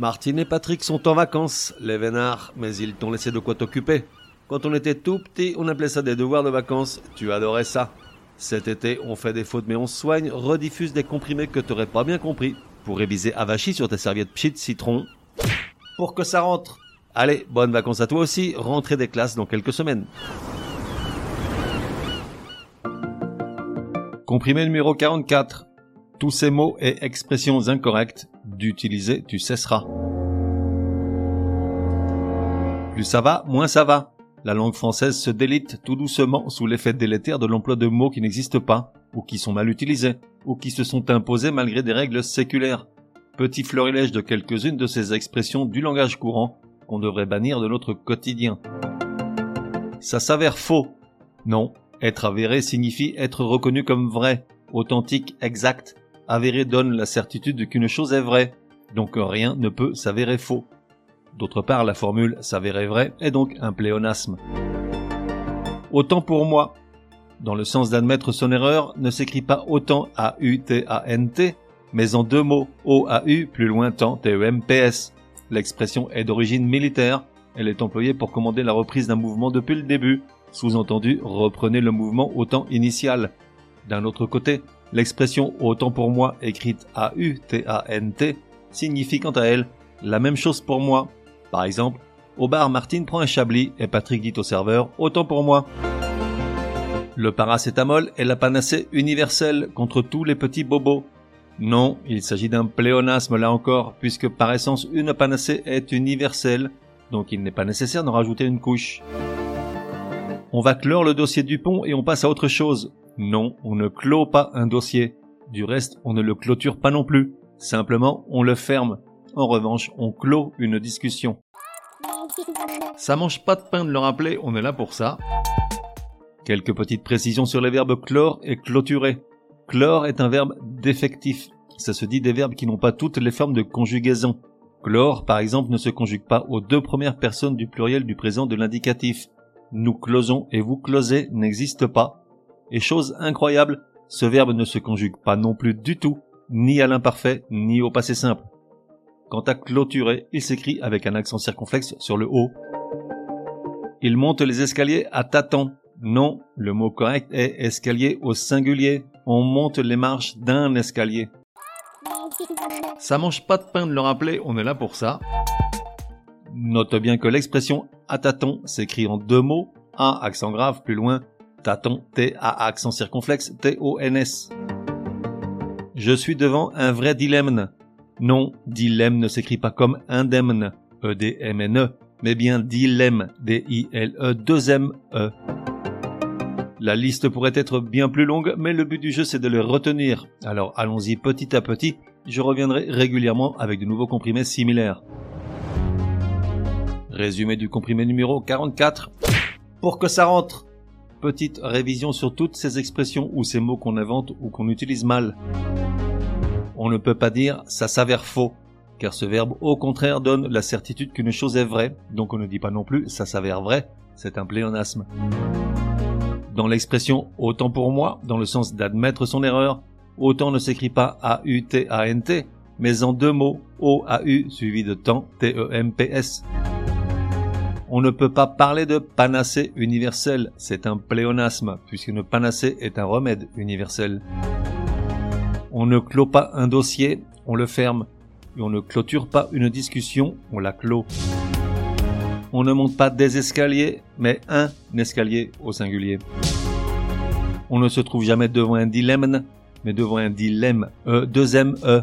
Martine et Patrick sont en vacances, les vénards, mais ils t'ont laissé de quoi t'occuper. Quand on était tout petit, on appelait ça des devoirs de vacances. Tu adorais ça. Cet été, on fait des fautes mais on soigne, rediffuse des comprimés que t'aurais pas bien compris. Pour réviser avachi sur tes serviettes pchit citron. Pour que ça rentre. Allez, bonnes vacances à toi aussi, rentrée des classes dans quelques semaines. Comprimé numéro 44. Tous ces mots et expressions incorrectes, d'utiliser tu cesseras. Plus ça va, moins ça va. La langue française se délite tout doucement sous l'effet délétère de l'emploi de mots qui n'existent pas, ou qui sont mal utilisés, ou qui se sont imposés malgré des règles séculaires. Petit florilège de quelques-unes de ces expressions du langage courant qu'on devrait bannir de notre quotidien. Ça s'avère faux. Non, être avéré signifie être reconnu comme vrai, authentique, exact. Avéré donne la certitude qu'une chose est vraie, donc rien ne peut s'avérer faux. D'autre part, la formule s'avérer vrai est donc un pléonasme. Autant pour moi. Dans le sens d'admettre son erreur, ne s'écrit pas autant A-U-T-A-N-T, mais en deux mots, O-A-U plus lointain T-E-M-P-S. L'expression est d'origine militaire, elle est employée pour commander la reprise d'un mouvement depuis le début, sous-entendu reprenez le mouvement au temps initial. D'un autre côté, l'expression autant pour moi écrite A-U-T-A-N-T signifie quant à elle la même chose pour moi, par exemple, au bar, Martine prend un chablis et Patrick dit au serveur Autant pour moi. Le paracétamol est la panacée universelle contre tous les petits bobos. Non, il s'agit d'un pléonasme là encore, puisque par essence une panacée est universelle, donc il n'est pas nécessaire d'en rajouter une couche. On va clore le dossier du pont et on passe à autre chose. Non, on ne clôt pas un dossier. Du reste, on ne le clôture pas non plus. Simplement, on le ferme. En revanche, on clôt une discussion. Ça mange pas de pain de le rappeler, on est là pour ça. Quelques petites précisions sur les verbes clore et clôturer. Clore est un verbe défectif. Ça se dit des verbes qui n'ont pas toutes les formes de conjugaison. Clore, par exemple, ne se conjugue pas aux deux premières personnes du pluriel du présent de l'indicatif. Nous closons et vous closez n'existe pas. Et chose incroyable, ce verbe ne se conjugue pas non plus du tout, ni à l'imparfait, ni au passé simple. Quant à clôturer, il s'écrit avec un accent circonflexe sur le haut. Il monte les escaliers à tâtons. Non, le mot correct est escalier au singulier. On monte les marches d'un escalier. Ça mange pas de pain de le rappeler, on est là pour ça. Note bien que l'expression à tâtons s'écrit en deux mots, A accent grave plus loin, tâton T A accent circonflexe T O N S. Je suis devant un vrai dilemme. Non, dilemme ne s'écrit pas comme indemne, E-D-M-N-E, mais bien dilemme, D-I-L-E, 2 M, E. La liste pourrait être bien plus longue, mais le but du jeu c'est de les retenir. Alors allons-y petit à petit, je reviendrai régulièrement avec de nouveaux comprimés similaires. Résumé du comprimé numéro 44. Pour que ça rentre Petite révision sur toutes ces expressions ou ces mots qu'on invente ou qu'on utilise mal on ne peut pas dire ça s'avère faux, car ce verbe au contraire donne la certitude qu'une chose est vraie, donc on ne dit pas non plus ça s'avère vrai, c'est un pléonasme. Dans l'expression autant pour moi, dans le sens d'admettre son erreur, autant ne s'écrit pas A-U-T-A-N-T, mais en deux mots, O-A-U suivi de temps, T-E-M-P-S. On ne peut pas parler de panacée universelle, c'est un pléonasme, puisqu'une panacée est un remède universel. On ne clôt pas un dossier, on le ferme. Et on ne clôture pas une discussion, on la clôt. On ne monte pas des escaliers, mais un escalier au singulier. On ne se trouve jamais devant un dilemme, mais devant un dilemme, E, deuxième E.